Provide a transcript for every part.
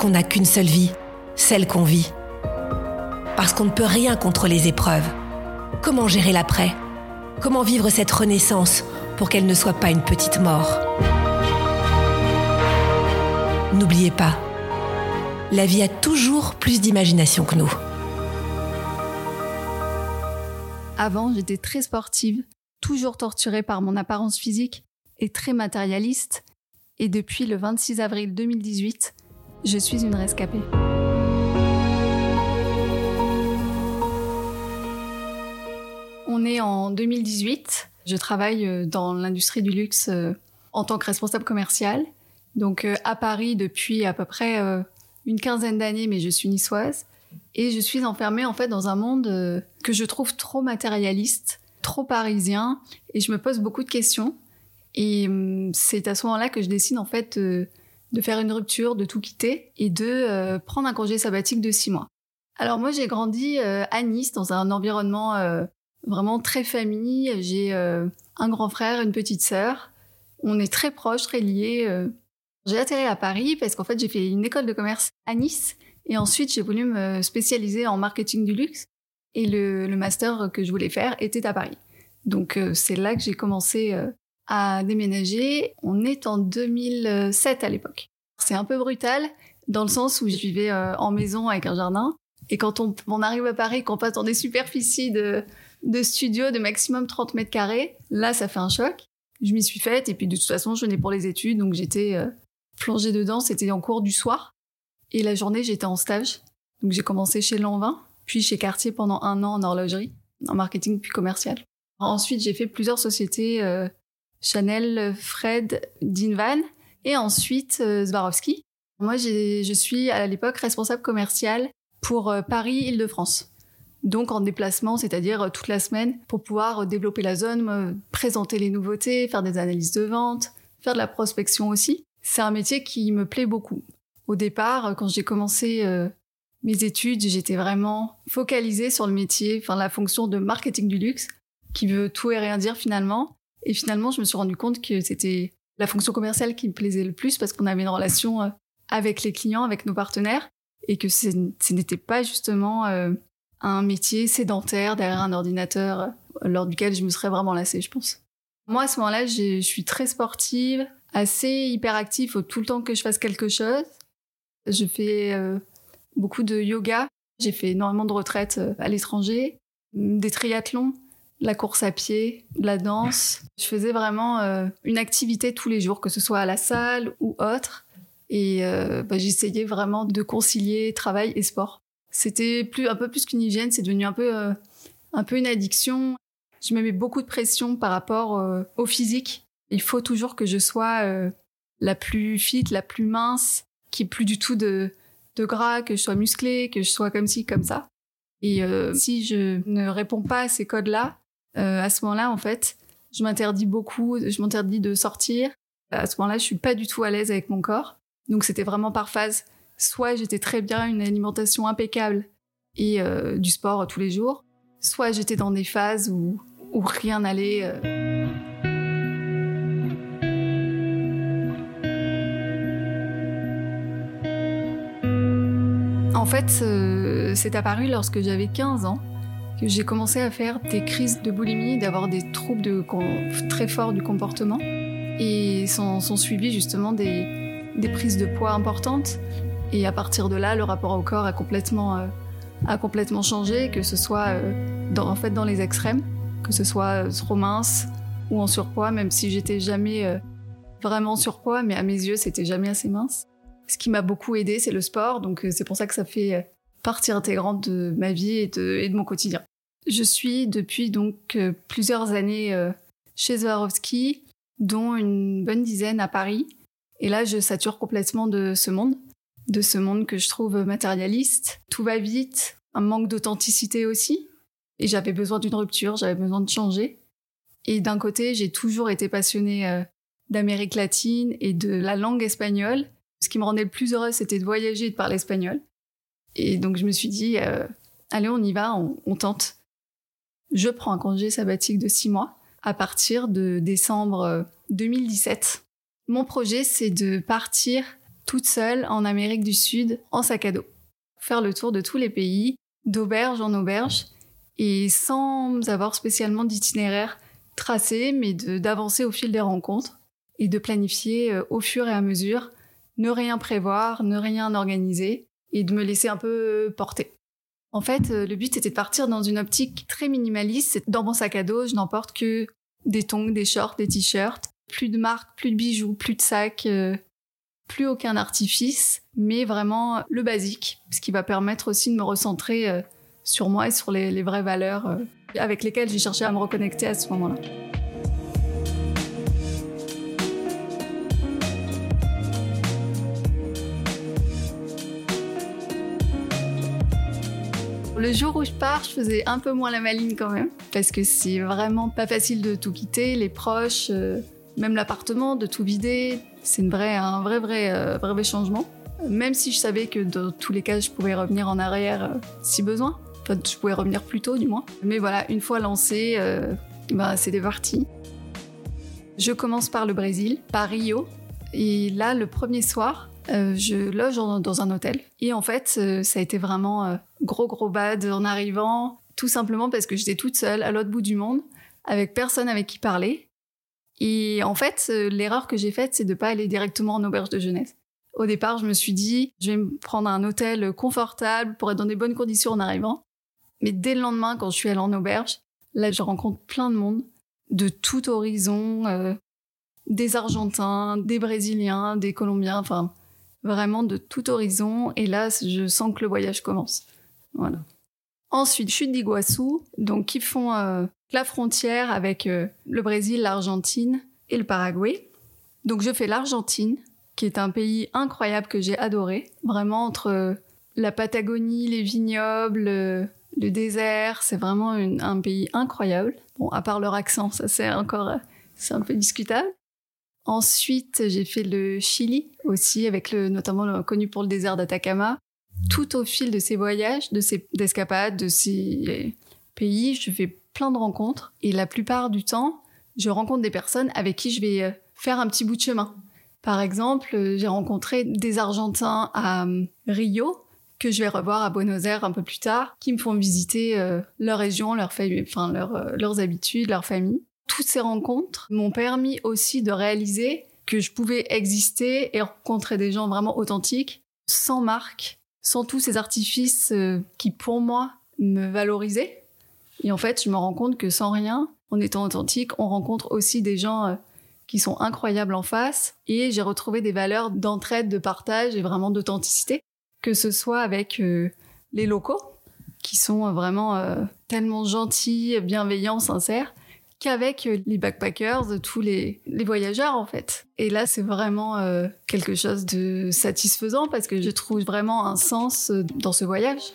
Qu'on n'a qu'une seule vie, celle qu'on vit. Parce qu'on ne peut rien contre les épreuves. Comment gérer l'après? Comment vivre cette renaissance pour qu'elle ne soit pas une petite mort? N'oubliez pas, la vie a toujours plus d'imagination que nous. Avant, j'étais très sportive, toujours torturée par mon apparence physique et très matérialiste. Et depuis le 26 avril 2018, je suis une rescapée. On est en 2018. Je travaille euh, dans l'industrie du luxe euh, en tant que responsable commercial. Donc euh, à Paris depuis à peu près une quinzaine d'années, mais je suis niçoise. Et je suis enfermée en fait dans un monde que je trouve trop matérialiste, trop parisien, et je me pose beaucoup de questions. Et hum, c'est à ce moment-là que je décide en fait de faire une rupture, de tout quitter et de prendre un congé sabbatique de six mois. Alors moi j'ai grandi à Nice dans un environnement vraiment très famille. J'ai euh, un grand frère, une petite sœur. On est très proches, très liés. Euh. J'ai atterri à Paris parce qu'en fait, j'ai fait une école de commerce à Nice. Et ensuite, j'ai voulu me spécialiser en marketing du luxe. Et le, master que je voulais faire était à Paris. Donc, euh, c'est là que j'ai commencé à déménager. On est en 2007 à l'époque. C'est un peu brutal dans le sens où je vivais en maison avec un jardin. Et quand on, on arrive à Paris, qu'on passe dans des superficies de de studio de maximum 30 mètres carrés. Là, ça fait un choc. Je m'y suis faite et puis de toute façon, je venais pour les études, donc j'étais euh, plongée dedans. C'était en cours du soir et la journée, j'étais en stage. Donc j'ai commencé chez Lanvin, puis chez Cartier pendant un an en horlogerie, en marketing puis commercial. Ensuite, j'ai fait plusieurs sociétés euh, Chanel, Fred, Dinvan et ensuite euh, Swarovski. Moi, je suis à l'époque responsable commercial pour Paris-Île-de-France donc en déplacement, c'est-à-dire euh, toute la semaine, pour pouvoir euh, développer la zone, présenter les nouveautés, faire des analyses de vente, faire de la prospection aussi. C'est un métier qui me plaît beaucoup. Au départ, euh, quand j'ai commencé mes études, j'étais vraiment focalisée sur le métier, enfin la fonction de marketing du luxe, qui veut tout et rien dire finalement. Et finalement, je me suis rendu compte que c'était la fonction commerciale qui me plaisait le plus parce qu'on avait une relation avec les clients, avec nos partenaires, et que ce n'était pas justement un métier sédentaire derrière un ordinateur euh, lors duquel je me serais vraiment lassée, je pense. Moi, à ce moment-là, je suis très sportive, assez hyperactive, faut tout le temps que je fasse quelque chose. Je fais euh, beaucoup de yoga, j'ai fait énormément de retraites euh, à l'étranger, des triathlons, la course à pied, la danse. Je faisais vraiment une activité tous les jours, que ce soit à la salle ou autre. Et bah, j'essayais vraiment de concilier travail et sport. C'était plus un peu plus qu'une hygiène, c'est devenu un peu euh, un peu une addiction. Je me mets beaucoup de pression par rapport euh, au physique. Il faut toujours que je sois euh, la plus fit, la plus mince, qui ait plus du tout de de gras, que je sois musclée, que je sois comme ci, comme ça. Et si je ne réponds pas à ces codes-là, à ce moment-là, en fait, je m'interdis beaucoup, je m'interdis de sortir. À ce moment-là, je suis pas du tout à l'aise avec mon corps. Donc c'était vraiment par phase soit j'étais très bien, une alimentation impeccable et euh, du sport tous les jours, soit j'étais dans des phases où, rien n'allait. Euh. En fait, c'est apparu lorsque j'avais 15 ans. J'ai commencé à faire des crises de boulimie, d'avoir des troubles de, très forts du comportement. Et sont, sont suivis justement des, des, prises de poids importantes. Et à partir de là, le rapport au corps a complètement, euh, a complètement changé, que ce soit euh, dans, en fait dans les extrêmes, que ce soit euh, trop mince ou en surpoids, même si j'étais jamais vraiment surpoids, mais à mes yeux, c'était jamais assez mince. Ce qui m'a beaucoup aidé, c'est le sport, donc c'est pour ça que ça fait partie intégrante de ma vie et de, et de mon quotidien. Je suis depuis donc plusieurs années chez Swarovski, dont une bonne dizaine à Paris. Et là, je sature complètement de ce monde, de ce monde que je trouve matérialiste. Tout va vite, un manque d'authenticité aussi. Et j'avais besoin d'une rupture, j'avais besoin de changer. Et d'un côté, j'ai toujours été passionnée euh, d'Amérique latine et de la langue espagnole. Ce qui me rendait le plus heureuse, c'était de voyager et de parler espagnol. Et donc, je me suis dit, euh, allez, on y va, on tente. Je prends un congé sabbatique de six mois à partir de décembre 2017. Euh, Mon projet, c'est de partir toute seule en Amérique du Sud en sac à dos. Faire le tour de tous les pays, d'auberge en auberge, et sans avoir spécialement d'itinéraire tracé, mais d'avancer au fil des rencontres et de planifier euh, au fur et à mesure, ne rien prévoir, ne rien organiser, et de me laisser un peu porter. En fait, euh, le but était de partir dans une optique très minimaliste. Dans mon sac à dos, je n'emporte que des tongs, des shorts, des t-shirts. Plus de marques, plus de bijoux, plus de sacs, euh, plus aucun artifice, mais vraiment le basique, ce qui va permettre aussi de me recentrer euh, sur moi et sur les, vraies valeurs avec lesquelles j'ai cherché à me reconnecter à ce moment-là. Le jour où je pars, je faisais un peu moins la maline quand même, parce que c'est vraiment pas facile de tout quitter, les proches, euh, même l'appartement, de tout vider. C'est un vrai, vrai, euh, vrai, vrai changement. Même si je savais que dans tous les cas, je pouvais revenir en arrière euh, si besoin. Enfin, je pouvais revenir plus tôt, du moins. Mais voilà, une fois lancé, bah, c'était parti. Je commence par le Brésil, par Rio. Et là, le premier soir, je loge dans un hôtel. Et en fait, ça a été vraiment gros gros bad en arrivant, tout simplement parce que j'étais toute seule à l'autre bout du monde, avec personne avec qui parler. Et en fait, l'erreur que j'ai faite, c'est de pas aller directement en auberge de jeunesse. Au départ, je me suis dit, je vais me prendre un hôtel confortable pour être dans des bonnes conditions en arrivant. Mais dès le lendemain, quand je suis allée en auberge, là, je rencontre plein de monde de tout horizon, des Argentins, des Brésiliens, des Colombiens, enfin vraiment de tout horizon. Et là, je sens que le voyage commence. Ensuite, chute d'Iguassou, donc qui font euh, la frontière avec euh, le Brésil, l'Argentine et le Paraguay. Donc je fais l'Argentine, qui est un pays incroyable que j'ai adoré. Vraiment entre euh, la Patagonie, les vignobles, le désert, c'est vraiment un pays incroyable. Bon, à part leur accent, ça c'est encore, c'est un peu discutable. Ensuite, j'ai fait le Chili aussi, avec le, notamment connu pour le désert d'Atacama. Tout au fil de ces voyages, de ces escapades, de ces pays, je fais plein de rencontres. Et la plupart du temps, je rencontre des personnes avec qui je vais euh, faire un petit bout de chemin. Par exemple, euh, j'ai rencontré des Argentins à euh, Rio, que je vais revoir à Buenos Aires un peu plus tard, qui me font visiter leur région, leur famille, leurs habitudes, leur famille toutes ces rencontres m'ont permis aussi de réaliser que je pouvais exister et rencontrer des gens vraiment authentiques, sans marque, sans tous ces artifices euh, qui, pour moi, me valorisaient. Et en fait, je me rends compte que sans rien, en étant authentique, on rencontre aussi des gens euh, qui sont incroyables en face. Et j'ai retrouvé des valeurs d'entraide, de partage et vraiment d'authenticité, que ce soit avec euh, les locaux, qui sont vraiment tellement gentils, bienveillants, sincères, qu'avec euh, les backpackers, tous les, voyageurs en fait. Et là, c'est vraiment euh, quelque chose de satisfaisant parce que je trouve vraiment un sens euh, dans ce voyage.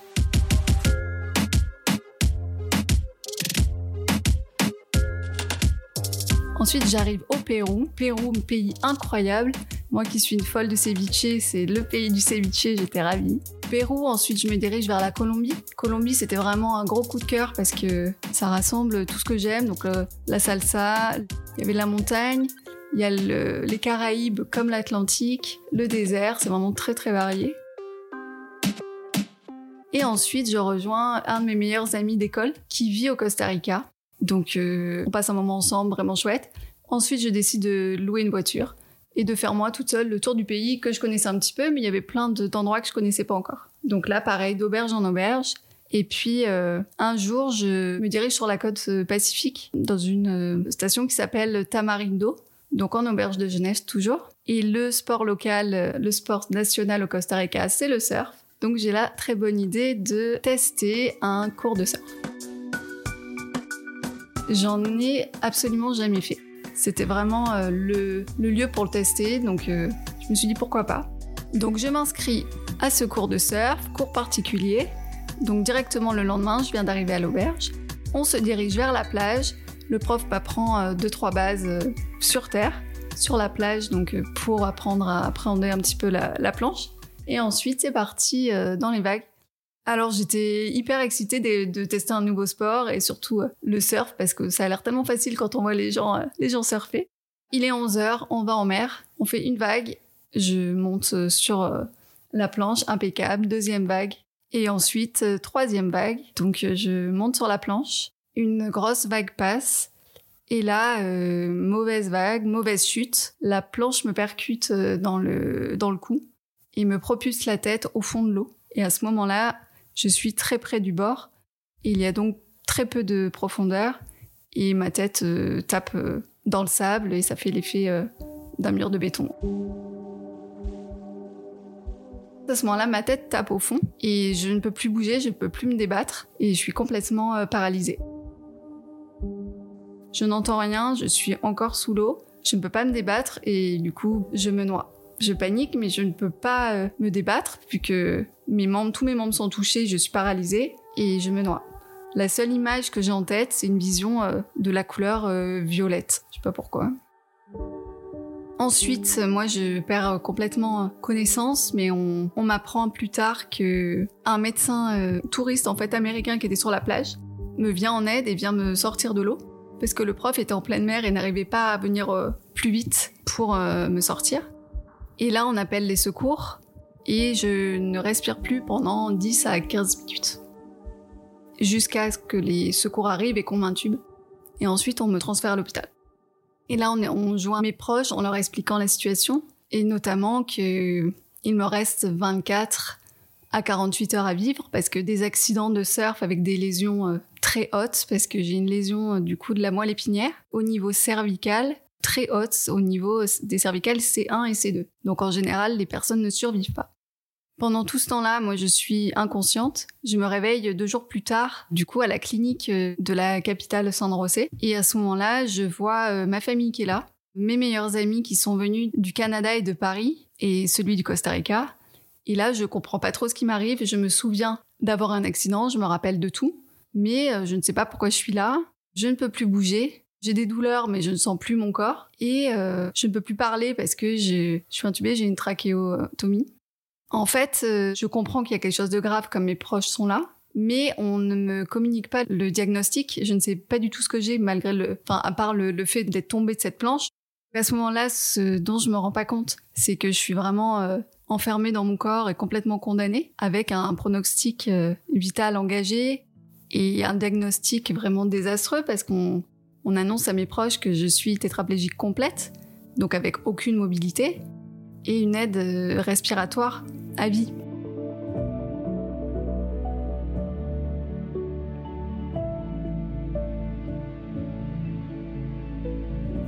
Ensuite, j'arrive au Pérou. Pérou, un pays incroyable. Moi qui suis une folle de ceviche, c'est le pays du ceviche, j'étais ravie. Pérou, ensuite je me dirige vers la Colombie. Colombie, c'était vraiment un gros coup de cœur parce que ça rassemble tout ce que j'aime. Donc euh, la salsa, il y avait la montagne, il y a les Caraïbes comme l'Atlantique, le désert, c'est vraiment très très varié. Et ensuite, je rejoins un de mes meilleurs amis d'école qui vit au Costa Rica. Donc, euh, on passe un moment ensemble vraiment chouette. Ensuite, je décide de louer une voiture et de faire moi toute seule le tour du pays que je connaissais un petit peu, mais il y avait plein d'endroits que je connaissais pas encore. Donc là, pareil, d'auberge en auberge. Et puis euh, un jour, je me dirige sur la côte euh, pacifique dans une station qui s'appelle Tamarindo, donc en auberge de jeunesse toujours. Et le sport local, le sport national au Costa Rica, c'est le surf. Donc j'ai la très bonne idée de tester un cours de surf. J'en ai absolument jamais fait. C'était vraiment euh, le, lieu pour le tester, donc euh, je me suis dit pourquoi pas. Donc je m'inscris à ce cours de surf, cours particulier. Donc directement le lendemain, je viens d'arriver à l'auberge. On se dirige vers la plage. Le prof m'apprend euh, deux trois bases sur terre, sur la plage, donc pour apprendre à appréhender un petit peu la planche. Et ensuite, c'est parti euh, dans les vagues. Alors j'étais hyper excitée de, tester un nouveau sport et surtout euh, le surf parce que ça a l'air tellement facile quand on voit les gens, euh, les gens surfer. Il est 11h, on va en mer, on fait une vague, je monte sur la planche, impeccable, deuxième vague et ensuite troisième vague. Donc je monte sur la planche, une grosse vague passe et là, mauvaise vague, mauvaise chute, la planche me percute dans le, dans le cou il me propulse la tête au fond de l'eau. Et à ce moment-là, je suis très près du bord. Il y a donc très peu de profondeur et ma tête euh, tape euh, dans le sable et ça fait l'effet euh, d'un mur de béton. À ce moment-là, ma tête tape au fond et je ne peux plus bouger, je ne peux plus me débattre et je suis complètement paralysée. Je n'entends rien, je suis encore sous l'eau, je ne peux pas me débattre et du coup, je me noie je panique, mais je ne peux pas euh, me débattre puisque mes membres, tous mes membres sont touchés, je suis paralysée et je me noie. La seule image que j'ai en tête, c'est une vision euh, de la couleur euh, violette. Je sais pas pourquoi. Ensuite, moi, je perds complètement connaissance, mais on, m'apprend plus tard que un médecin touriste en fait américain qui était sur la plage me vient en aide et vient me sortir de l'eau parce que le prof était en pleine mer et n'arrivait pas à venir plus vite pour me sortir. Et là, on appelle les secours et je ne respire plus pendant 10 à 15 minutes. Jusqu'à ce que les secours arrivent et qu'on m'intube. Et ensuite, on me transfère à l'hôpital. Et là, on, on joint mes proches en leur expliquant la situation et notamment qu'il me reste 24 à 48 heures à vivre parce que des accidents de surf avec des lésions euh, très hautes parce que j'ai une lésion euh, du coup de la moelle épinière au niveau cervical très hautes au niveau des cervicales C1 et C2. Donc en général, les personnes ne survivent pas. Pendant tout ce temps-là, moi, je suis inconsciente. Je me réveille deux jours plus tard, du coup, à la clinique euh, de la capitale San José. Et à ce moment-là, je vois euh, ma famille qui est là, mes meilleurs amis qui sont venus du Canada et de Paris, et celui du Costa Rica. Et là, je comprends pas trop ce qui m'arrive. Je me souviens d'avoir un accident, je me rappelle de tout. Mais euh, je ne sais pas pourquoi je suis là. Je ne peux plus bouger. J'ai des douleurs, mais je ne sens plus mon corps. Et euh, je ne peux plus parler parce que je suis intubée, j'ai une trachéotomie. En fait, euh, je comprends qu'il y a quelque chose de grave comme mes proches sont là, mais on ne me communique pas le diagnostic. Je ne sais pas du tout ce que j'ai, malgré le, enfin, à part le, fait d'être tombée de cette planche. À ce moment-là, ce dont je me rends pas compte, c'est que je suis vraiment euh, enfermée dans mon corps et complètement condamnée, avec un pronostic vital engagé et un diagnostic vraiment désastreux parce qu'on on annonce à mes proches que je suis tétraplégique complète, donc avec aucune mobilité, et une aide euh, respiratoire à vie.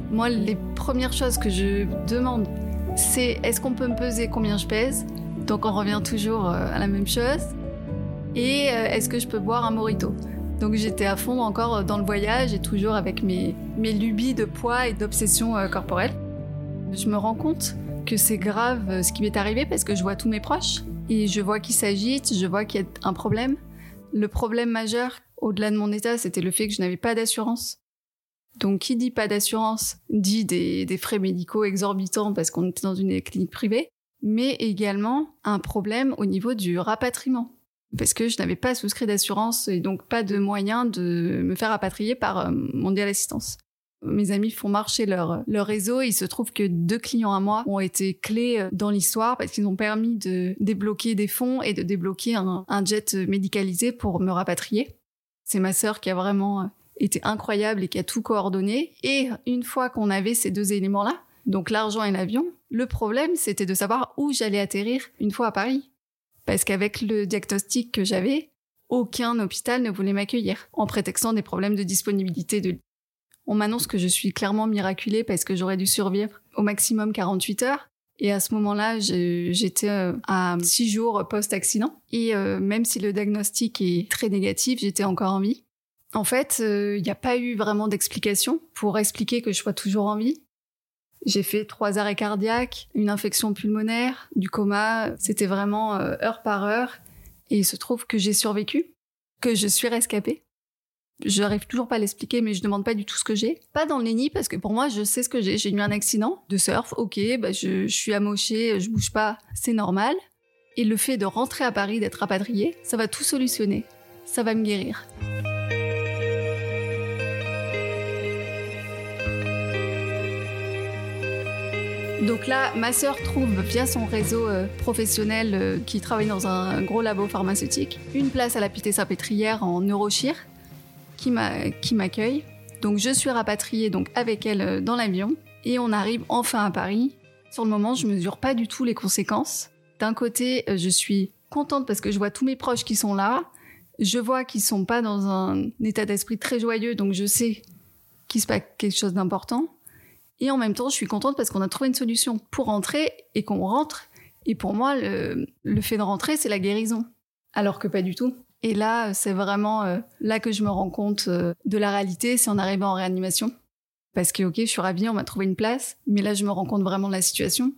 Moi, les premières choses que je demande, c'est est-ce qu'on peut me peser combien je pèse? Donc on revient toujours euh, à la même chose. Et euh, est-ce que je peux boire un morito? Donc j'étais à fond encore dans le voyage et toujours avec mes, mes lubies de poids et d'obsession euh, corporelle. Je me rends compte que c'est grave euh, ce qui m'est arrivé parce que je vois tous mes proches et je vois qu'ils s'agitent, je vois qu'il y a un problème. Le problème majeur, au-delà de mon état, c'était le fait que je n'avais pas d'assurance. Donc qui dit pas d'assurance dit des, des frais médicaux exorbitants parce qu'on était dans une clinique privée, mais également un problème au niveau du rapatriement parce que je n'avais pas souscrit d'assurance et donc pas de moyen de me faire rapatrier par euh, Mondial Assistance. Mes amis font marcher leur, réseau et il se trouve que deux clients à moi ont été clés euh, dans l'histoire parce qu'ils ont permis de débloquer des fonds et de débloquer un, un jet médicalisé pour me rapatrier. C'est ma sœur qui a vraiment euh, été incroyable et qui a tout coordonné. Et une fois qu'on avait ces deux éléments-là, donc l'argent et l'avion, le problème c'était de savoir où j'allais atterrir une fois à Paris. Parce qu'avec le diagnostic que j'avais, aucun hôpital ne voulait m'accueillir, en prétextant des problèmes de disponibilité de On m'annonce que je suis clairement miraculée parce que j'aurais dû survivre au maximum 48 heures. Et à ce moment-là, j'étais euh, à 6 jours post-accident. Et euh, même si le diagnostic est très négatif, j'étais encore en vie. En fait, il euh, n'y a pas eu vraiment d'explication pour expliquer que je sois toujours en vie. J'ai fait trois arrêts cardiaques, une infection pulmonaire, du coma. C'était vraiment heure par heure. Et il se trouve que j'ai survécu, que je suis rescapée. Je n'arrive toujours pas à l'expliquer, mais je demande pas du tout ce que j'ai. Pas dans le déni, parce que pour moi, je sais ce que j'ai. J'ai eu un accident de surf, ok, bah je, je suis amochée, je bouge pas, c'est normal. Et le fait de rentrer à Paris, d'être rapatriée, ça va tout solutionner. Ça va me guérir. Donc là, ma sœur trouve via son réseau euh, professionnel euh, qui travaille dans un gros labo pharmaceutique une place à la Pité-Salpêtrière en neurochir qui m'accueille. Donc je suis rapatriée donc avec elle euh, dans l'avion et on arrive enfin à Paris. Sur le moment, je mesure pas du tout les conséquences. D'un côté, je suis contente parce que je vois tous mes proches qui sont là. Je vois qu'ils sont pas dans un état d'esprit très joyeux, donc je sais qu'il se passe quelque chose d'important. Et en même temps, je suis contente parce qu'on a trouvé une solution pour rentrer et qu'on rentre. Et pour moi, le, fait de rentrer, c'est la guérison. Alors que pas du tout. Et là, c'est vraiment euh, là que je me rends compte euh, de la réalité, c'est en arrivant en réanimation. Parce que, ok, je suis ravie, on m'a trouvé une place, mais là, je me rends compte vraiment de la situation,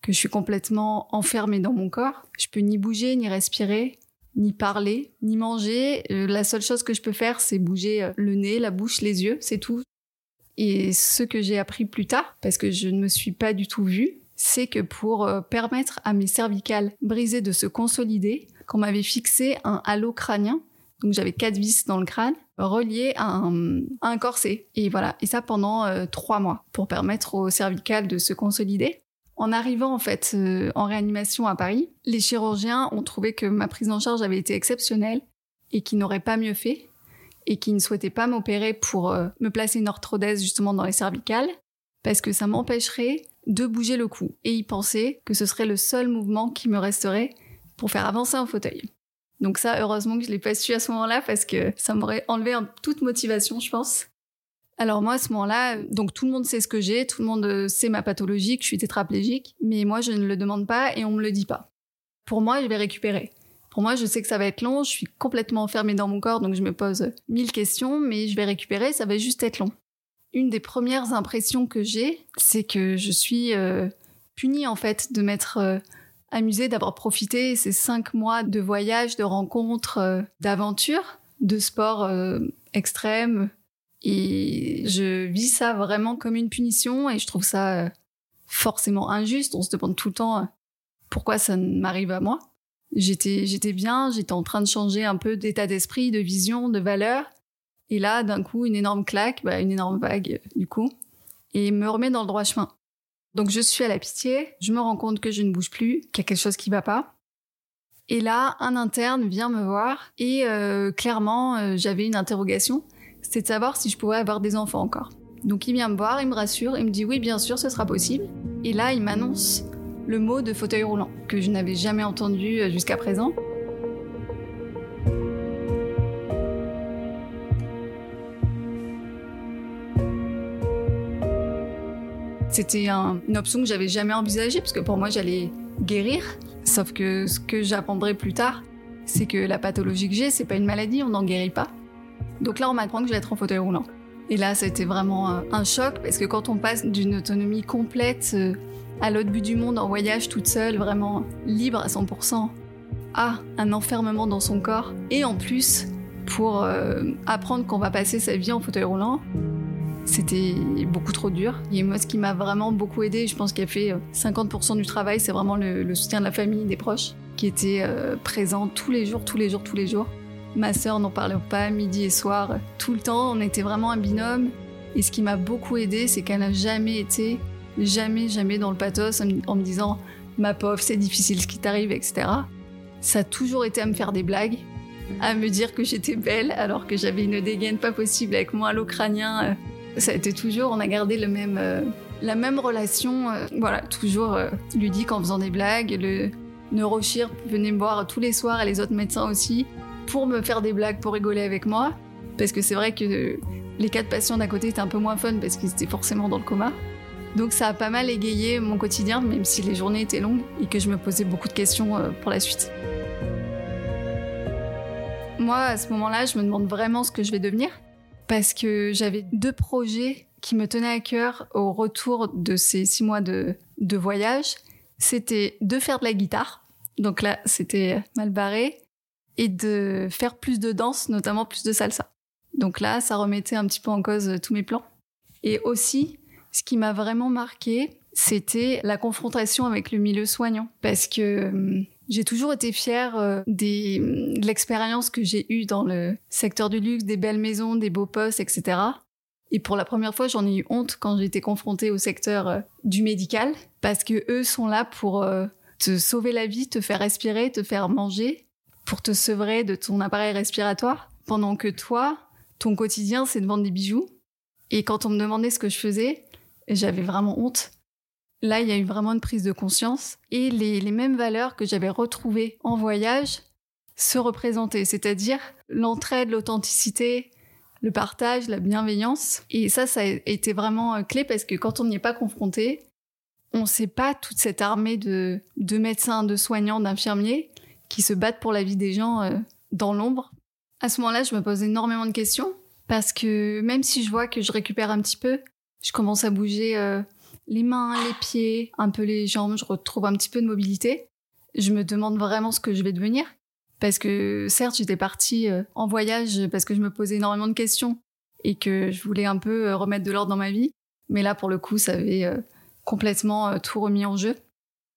que je suis complètement enfermée dans mon corps. Je peux ni bouger, ni respirer, ni parler, ni manger. Euh, la seule chose que je peux faire, c'est bouger le nez, la bouche, les yeux, c'est tout. Et ce que j'ai appris plus tard, parce que je ne me suis pas du tout vue, c'est que pour euh, permettre à mes cervicales brisées de se consolider, qu'on m'avait fixé un halo crânien, donc j'avais quatre vis dans le crâne, reliées à un, corset. Et voilà, et ça pendant euh, trois mois, pour permettre aux cervicales de se consolider. En arrivant en fait euh, en réanimation à Paris, les chirurgiens ont trouvé que ma prise en charge avait été exceptionnelle et qu'ils n'auraient pas mieux fait et qui ne souhaitait pas m'opérer pour euh, me placer une orthodèse justement dans les cervicales parce que ça m'empêcherait de bouger le cou. Et il pensait que ce serait le seul mouvement qui me resterait pour faire avancer un fauteuil. Donc ça, heureusement que je l'ai pas su à ce moment-là parce que ça m'aurait enlevé toute motivation, je pense. Alors moi, à ce moment-là, donc tout le monde sait ce que j'ai, tout le monde euh, sait ma pathologie, que je suis tétraplégique, mais moi, je ne le demande pas et on me le dit pas. Pour moi, je vais récupérer. Pour moi, je sais que ça va être long, je suis complètement enfermée dans mon corps, donc je me pose mille questions, mais je vais récupérer, ça va juste être long. Une des premières impressions que j'ai, c'est que je suis euh, punie en fait de m'être euh, amusée, d'avoir profité ces cinq mois de voyage, de rencontres, euh, d'aventures, de sport extrême. Et je vis ça vraiment comme une punition et je trouve ça forcément injuste. On se demande tout le temps pourquoi ça m'arrive à moi. J'étais, j'étais bien, j'étais en train de changer un peu d'état d'esprit, de vision, de valeur. Et là, d'un coup, une énorme claque, bah, une énorme vague, du coup, et me remet dans le droit chemin. Donc je suis à la pitié, je me rends compte que je ne bouge plus, qu'il y a quelque chose qui va pas. Et là, un interne vient me voir et euh, clairement, euh, j'avais une interrogation, c'était de savoir si je pouvais avoir des enfants encore. Donc il vient me voir, il me rassure, il me dit oui, bien sûr, ce sera possible. Et là, il m'annonce le mot de fauteuil roulant, que je n'avais jamais entendu euh, jusqu'à présent. C'était une option que j'avais jamais envisagée, parce que pour moi, j'allais guérir. Sauf que ce que j'apprendrai plus tard, c'est que la pathologie que j'ai, c'est pas une maladie, on n'en guérit pas. Donc là, on m'apprend que je vais être en fauteuil roulant. Et là, ça a été vraiment un choc, parce que quand on passe d'une autonomie complète euh, à l'autre bout du monde en voyage toute seule, vraiment libre à 100%, à un enfermement dans son corps, et en plus pour euh, apprendre qu'on va passer sa vie en fauteuil roulant, c'était beaucoup trop dur. Et moi, ce qui m'a vraiment beaucoup aidé, je pense qu'il a fait 50% euh, du travail, c'est vraiment le, soutien de la famille, des proches, qui étaient euh, présents tous les jours, tous les jours, tous les jours. Ma sœur n'en parlait pas, midi et soir, tout le temps. On était vraiment un binôme. Et ce qui m'a beaucoup aidé, c'est qu'elle n'a jamais été, jamais, jamais dans le pathos en me disant ma pauvre, c'est difficile ce qui t'arrive, etc. Ça a toujours été à me faire des blagues, à me dire que j'étais belle alors que j'avais une dégaine pas possible avec moi, l'Ukrainien. Ça a été toujours, on a gardé le même, euh, la même relation, euh, voilà, toujours euh, ludique en faisant des blagues. Le neurochir venait me voir tous les soirs et les autres médecins aussi pour me faire des blagues, pour rigoler avec moi. Parce que c'est vrai que les quatre patients d'à côté étaient un peu moins fun parce qu'ils étaient forcément dans le coma. Donc ça a pas mal égayé mon quotidien, même si les journées étaient longues et que je me posais beaucoup de questions pour la suite. Moi, à ce moment-là, je me demande vraiment ce que je vais devenir parce que j'avais deux projets qui me tenaient à cœur au retour de ces six mois de, de voyage. C'était de faire de la guitare, donc là, c'était mal barré, et de faire plus de danse, notamment plus de salsa. Donc là, ça remettait un petit peu en cause tous mes plans. Et aussi, ce qui m'a vraiment marqué, c'était la confrontation avec le milieu soignant. Parce que hum, j'ai toujours été fière euh, des, de l'expérience que j'ai eue dans le secteur du luxe, des belles maisons, des beaux postes, etc. Et pour la première fois, j'en ai eu honte quand j'ai été confrontée au secteur euh, du médical, parce que eux sont là pour euh, te sauver la vie, te faire respirer, te faire manger, pour te sevrer de ton appareil respiratoire, pendant que toi, ton quotidien, c'est de vendre des bijoux. Et quand on me demandait ce que je faisais, j'avais vraiment honte. Là, il y a eu vraiment une prise de conscience et les, mêmes valeurs que j'avais retrouvées en voyage se représentaient, c'est-à-dire l'entraide, l'authenticité, le partage, la bienveillance. Et ça, ça a été vraiment euh, clé parce que quand on n'y est pas confronté, on ne sait pas toute cette armée de, de médecins, de soignants, d'infirmiers qui se battent pour la vie des gens euh, dans l'ombre. À ce moment-là, je me pose énormément de questions parce que même si je vois que je récupère un petit peu, je commence à bouger euh, les mains, les pieds, un peu les jambes, je retrouve un petit peu de mobilité. Je me demande vraiment ce que je vais devenir. Parce que certes, j'étais partie euh, en voyage parce que je me posais énormément de questions et que je voulais un peu euh, remettre de l'ordre dans ma vie. Mais là, pour le coup, ça avait euh, complètement tout remis en jeu.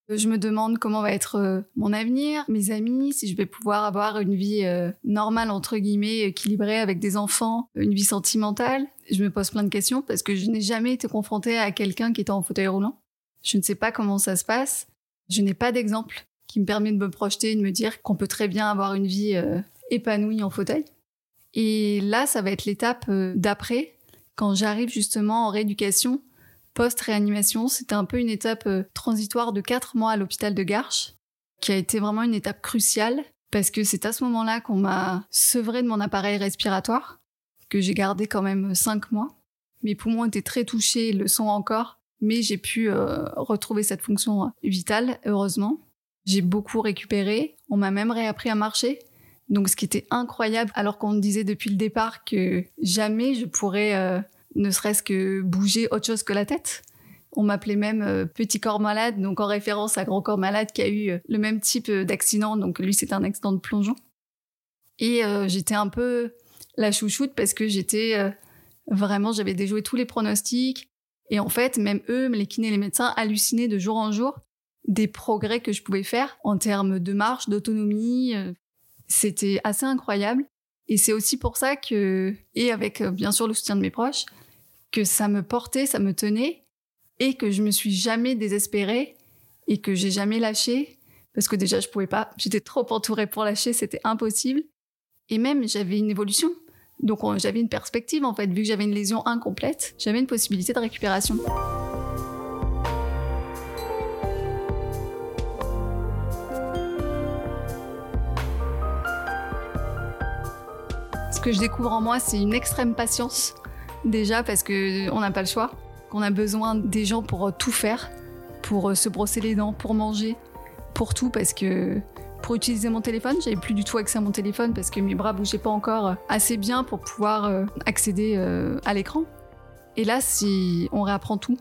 Je me demande comment va être euh, mon avenir, mes amis, si je vais pouvoir avoir une vie euh, normale, entre guillemets, équilibrée avec des enfants, une vie sentimentale. Je me pose plein de questions parce que je n'ai jamais été confrontée à quelqu'un qui était en fauteuil roulant. Je ne sais pas comment ça se passe. Je n'ai pas d'exemple qui me permet de me projeter et de me dire qu'on peut très bien avoir une vie euh, épanouie en fauteuil. Et là, ça va être l'étape d'après, quand j'arrive justement en rééducation post-réanimation. C'était un peu une étape euh, transitoire de quatre mois à l'hôpital de Garches, qui a été vraiment une étape cruciale, parce que c'est à ce moment-là qu'on m'a sevré de mon appareil respiratoire, que j'ai gardé quand même cinq mois. Mes poumons étaient très touchés, le sont encore, mais j'ai pu euh, retrouver cette fonction vitale, heureusement. J'ai beaucoup récupéré, on m'a même réappris à marcher. Donc ce qui était incroyable, alors qu'on me disait depuis le départ que jamais je pourrais euh, ne serait-ce que bouger autre chose que la tête. On m'appelait même euh, petit corps malade, donc en référence à grand corps malade qui a eu euh, le même type euh, d'accident. Donc lui, c'était un accident de plongeon. Et j'étais un peu la chouchoute parce que j'étais vraiment, j'avais déjoué tous les pronostics. Et en fait, même eux, les kinés, les médecins, hallucinaient de jour en jour des progrès que je pouvais faire en termes de marche, d'autonomie. C'était assez incroyable. Et c'est aussi pour ça que, et avec bien sûr le soutien de mes proches, que ça me portait, ça me tenait, et que je me suis jamais désespérée, et que j'ai jamais lâché, parce que déjà je pouvais pas, j'étais trop entourée pour lâcher, c'était impossible. Et même j'avais une évolution. Donc j'avais une perspective en fait, vu que j'avais une lésion incomplète, j'avais une possibilité de récupération. Ce que je découvre en moi, c'est une extrême patience Déjà parce que on n'a pas le choix, qu'on a besoin des gens pour euh, tout faire, pour euh, se brosser les dents, pour manger, pour tout parce que pour utiliser mon téléphone, j'avais plus du tout accès à mon téléphone parce que mes bras bougeaient pas encore euh, assez bien pour pouvoir accéder à l'écran. Et là, si on réapprend tout,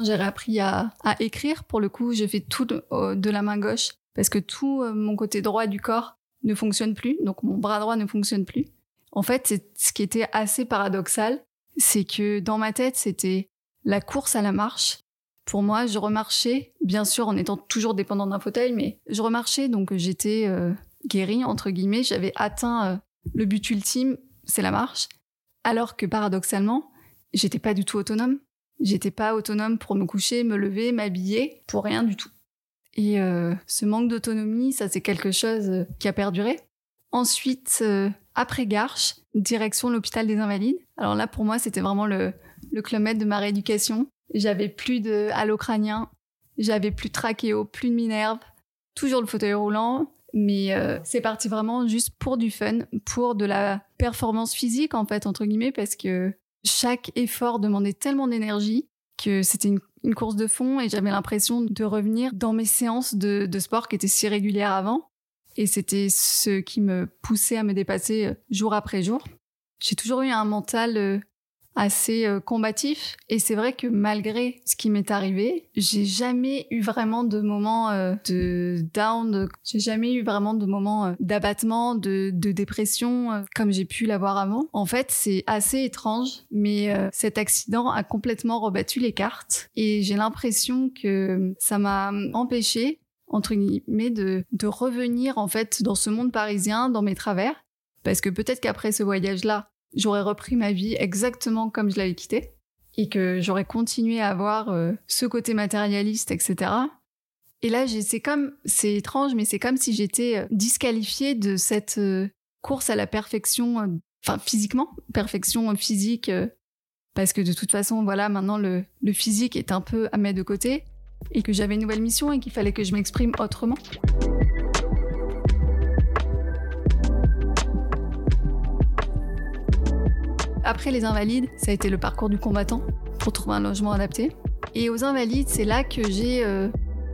j'ai réappris à, écrire. Pour le coup, je fais tout de, de, la main gauche parce que tout mon côté droit du corps ne fonctionne plus, donc mon bras droit ne fonctionne plus. En fait, c'est ce qui était assez paradoxal, c'est que dans ma tête, c'était la course à la marche. Pour moi, je remarchais, bien sûr en étant toujours dépendant d'un fauteuil, mais je remarchais, donc j'étais euh, guérie, entre guillemets, j'avais atteint euh, le but ultime, c'est la marche. Alors que paradoxalement, j'étais pas du tout autonome. J'étais pas autonome pour me coucher, me lever, m'habiller, pour rien du tout. Et euh, ce manque d'autonomie, ça c'est quelque chose qui a perduré. Ensuite, après Garches, direction l'hôpital des Invalides. Alors là, pour moi, c'était vraiment le, le kilomètre de ma rééducation. J'avais plus de crânien, j'avais plus de trachéo, plus de minerve, toujours le fauteuil roulant, mais c'est parti vraiment juste pour du fun, pour de la performance physique en fait entre guillemets, parce que chaque effort demandait tellement d'énergie que c'était une, course de fond et j'avais l'impression de revenir dans mes séances de, de sport qui étaient si régulières avant. Et c'était ce qui me poussait à me dépasser euh, jour après jour. J'ai toujours eu un mental euh, assez euh, combatif. Et c'est vrai que malgré ce qui m'est arrivé, j'ai jamais eu vraiment de moments euh, de down, j'ai jamais eu vraiment de moments euh, d'abattement, de, de dépression comme j'ai pu l'avoir avant. En fait, c'est assez étrange, mais cet accident a complètement rebattu les cartes et j'ai l'impression que ça m'a empêché entre guillemets de, de revenir en fait dans ce monde parisien, dans mes travers. Parce que peut-être qu'après ce voyage-là, j'aurais repris ma vie exactement comme je l'avais quittée et que j'aurais continué à avoir euh, ce côté matérialiste, etc. Et là, c'est comme, c'est étrange, mais c'est comme si j'étais euh, disqualifiée de cette euh, course à la perfection, enfin physiquement, perfection physique, parce que de toute façon, voilà, maintenant le, le physique est un peu à mettre de côté et que j'avais une nouvelle mission et qu'il fallait que je m'exprime autrement. Après les Invalides, ça a été le parcours du combattant pour trouver un logement adapté. Et aux Invalides, c'est là que j'ai euh,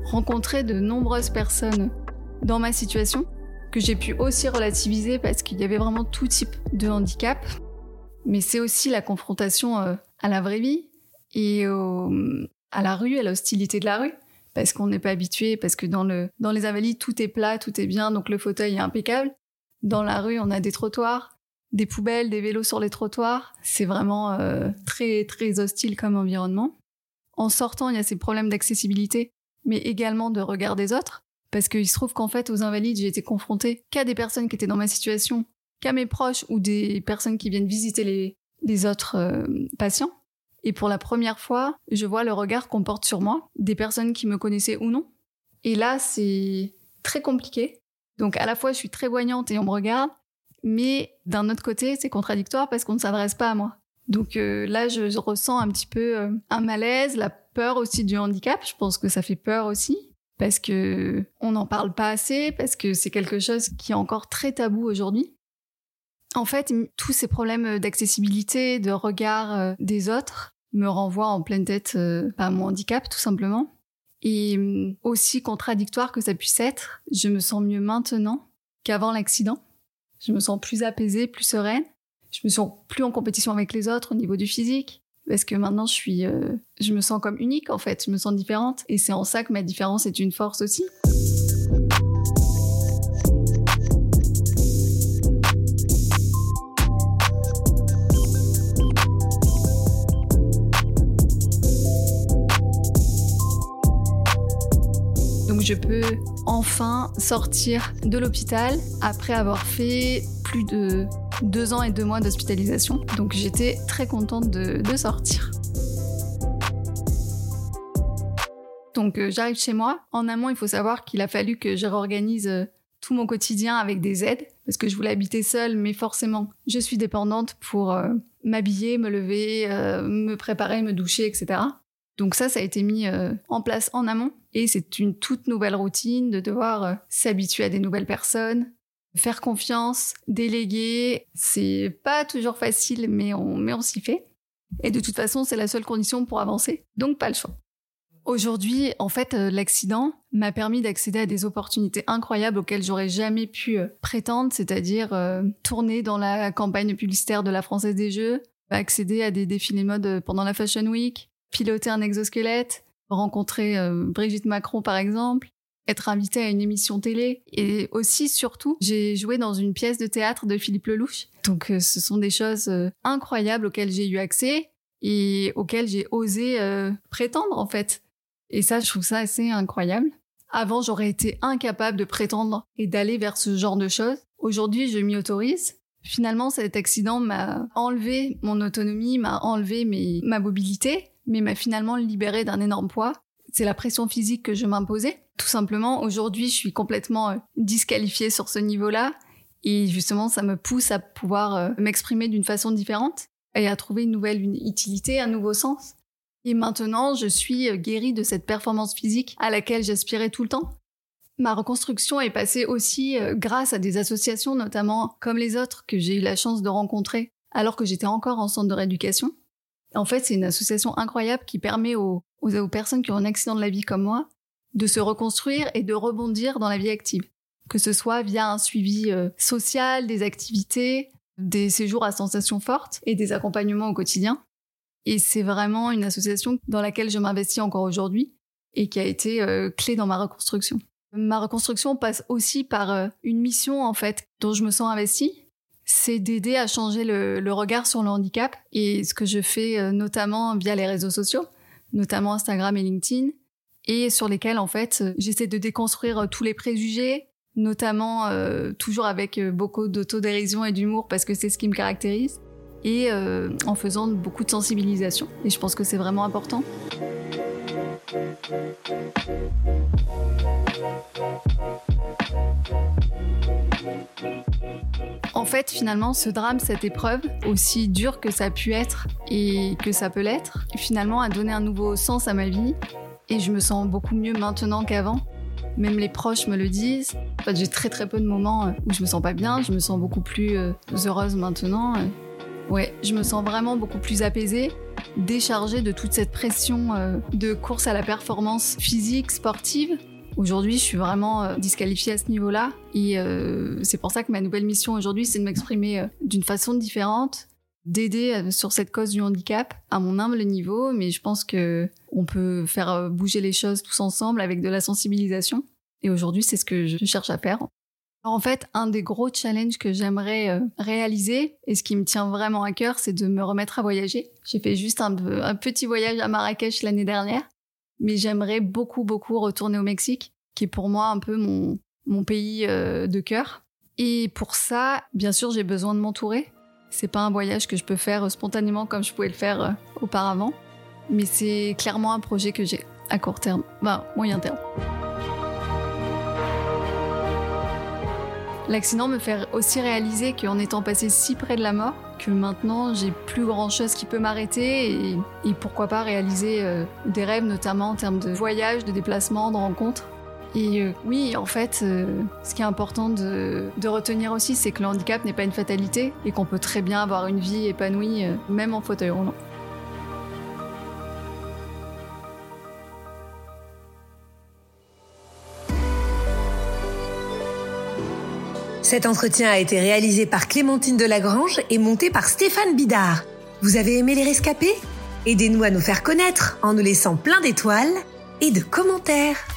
rencontré de nombreuses personnes dans ma situation, que j'ai pu aussi relativiser parce qu'il y avait vraiment tout type de handicap. Mais c'est aussi la confrontation euh, à la vraie vie et à la rue, à l'hostilité de la rue. Parce qu'on n'est pas habitué, parce que dans, le, dans les invalides, tout est plat, tout est bien, donc le fauteuil est impeccable. Dans la rue, on a des trottoirs, des poubelles, des vélos sur les trottoirs. C'est vraiment euh, très très hostile comme environnement. En sortant, il y a ces problèmes d'accessibilité, mais également de regard des autres, parce qu'il se trouve qu'en fait, aux invalides, j'ai été confrontée qu'à des personnes qui étaient dans ma situation, qu'à mes proches ou des personnes qui viennent visiter les, les autres euh, patients. Et pour la première fois, je vois le regard qu'on porte sur moi, des personnes qui me connaissaient ou non. Et là, c'est très compliqué. Donc à la fois, je suis très voyante et on me regarde, mais d'un autre côté, c'est contradictoire parce qu'on ne s'adresse pas à moi. Donc euh, là, je, ressens un petit peu euh, un malaise, la peur aussi du handicap. Je pense que ça fait peur aussi parce que on n'en parle pas assez, parce que c'est quelque chose qui est encore très tabou aujourd'hui. En fait, tous ces problèmes d'accessibilité, de regard euh, des autres me renvoient en pleine tête à mon handicap, tout simplement. Et aussi contradictoire que ça puisse être, je me sens mieux maintenant qu'avant l'accident. Je me sens plus apaisée, plus sereine. Je me sens plus en compétition avec les autres au niveau du physique. Parce que maintenant, je suis, euh, je me sens comme unique en fait. Je me sens différente. Et c'est en ça que ma différence est une force aussi. Je peux enfin sortir de l'hôpital après avoir fait plus de deux ans et deux mois d'hospitalisation. Donc j'étais très contente de, sortir. Donc euh, j'arrive chez moi. En amont, il faut savoir qu'il a fallu que je réorganise euh, tout mon quotidien avec des aides parce que je voulais habiter seule, mais forcément, je suis dépendante pour euh, m'habiller, me lever, me préparer, me doucher, etc. Donc ça, ça a été mis en place en amont. Et c'est une toute nouvelle routine de devoir euh, s'habituer à des nouvelles personnes, faire confiance, déléguer. C'est pas toujours facile, mais on, mais on s'y fait. Et de toute façon, c'est la seule condition pour avancer. Donc pas le choix. Aujourd'hui, en fait, euh, l'accident m'a permis d'accéder à des opportunités incroyables auxquelles j'aurais jamais pu euh, prétendre, c'est-à-dire tourner dans la campagne publicitaire de la Française des Jeux, accéder à des défilés mode pendant la Fashion Week, piloter un exosquelette, rencontrer euh, Brigitte Macron par exemple, être invitée à une émission télé et aussi surtout j'ai joué dans une pièce de théâtre de Philippe Lelouch. Donc euh, ce sont des choses euh, incroyables auxquelles j'ai eu accès et auxquelles j'ai osé prétendre en fait. Et ça je trouve ça assez incroyable. Avant j'aurais été incapable de prétendre et d'aller vers ce genre de choses. Aujourd'hui je m'y autorise. Finalement, cet accident m'a enlevé mon autonomie, m'a enlevé ma mobilité, mais m'a finalement libéré d'un énorme poids. C'est la pression physique que je m'imposais. Tout simplement, aujourd'hui, je suis complètement euh, disqualifiée sur ce niveau-là. Et justement, ça me pousse à pouvoir euh, m'exprimer d'une façon différente et à trouver une nouvelle utilité, un nouveau sens. Et maintenant, je suis euh, guérie de cette performance physique à laquelle j'aspirais tout le temps. Ma reconstruction est passée aussi grâce à des associations, notamment comme les autres que j'ai eu la chance de rencontrer alors que j'étais encore en centre de rééducation. En fait, c'est une association incroyable qui permet aux, personnes qui ont un accident de la vie comme moi de se reconstruire et de rebondir dans la vie active. Que ce soit via un suivi euh, social, des activités, des séjours à sensations fortes et des accompagnements au quotidien. Et c'est vraiment une association dans laquelle je m'investis encore aujourd'hui et qui a été euh, clé dans ma reconstruction. Ma reconstruction passe aussi par euh, une mission en fait dont je me sens investie, c'est d'aider à changer le, regard sur le handicap et ce que je fais euh, notamment via les réseaux sociaux, notamment Instagram et LinkedIn, et sur lesquels en fait j'essaie de déconstruire euh, tous les préjugés, notamment toujours avec beaucoup d'autodérision et d'humour parce que c'est ce qui me caractérise, et en faisant beaucoup de sensibilisation. Et je pense que c'est vraiment important. En fait, finalement, ce drame, cette épreuve, aussi dure que ça a pu être et que ça peut l'être, finalement a donné un nouveau sens à ma vie et je me sens beaucoup mieux maintenant qu'avant. Même les proches me le disent. En fait, j'ai très très peu de moments où je me sens pas bien, je me sens beaucoup plus euh, heureuse maintenant. Ouais, je me sens vraiment beaucoup plus apaisée, déchargée de toute cette pression euh, de course à la performance physique, sportive. Aujourd'hui, je suis vraiment euh, disqualifiée à ce niveau-là. Et euh, c'est pour ça que ma nouvelle mission aujourd'hui, c'est de m'exprimer d'une façon différente, d'aider sur cette cause du handicap à mon humble niveau. Mais je pense que on peut faire bouger les choses tous ensemble avec de la sensibilisation. Et aujourd'hui, c'est ce que je cherche à faire. En fait, un des gros challenges que j'aimerais euh, réaliser, et ce qui me tient vraiment à cœur, c'est de me remettre à voyager. J'ai fait juste un, petit voyage à Marrakech l'année dernière, mais j'aimerais beaucoup, beaucoup retourner au Mexique, qui est pour moi un peu mon, mon pays euh, de cœur. Et pour ça, bien sûr, j'ai besoin de m'entourer. C'est pas un voyage que je peux faire spontanément comme je pouvais le faire euh, auparavant, mais c'est clairement un projet que j'ai à court terme, bah moyen terme. L'accident me fait aussi réaliser qu'en étant passé si près de la mort, que maintenant j'ai plus grand chose qui peut m'arrêter et, pourquoi pas réaliser euh, des rêves, notamment en termes de voyage, de déplacement, de rencontres. Et euh, oui, en fait, euh, ce qui est important de, de retenir aussi, c'est que le handicap n'est pas une fatalité et qu'on peut très bien avoir une vie épanouie, même en fauteuil roulant. Cet entretien a été réalisé par Clémentine Delagrange et monté par Stéphane Bidard. Vous avez aimé les rescapés? Aidez-nous à nous faire connaître en nous laissant plein d'étoiles et de commentaires.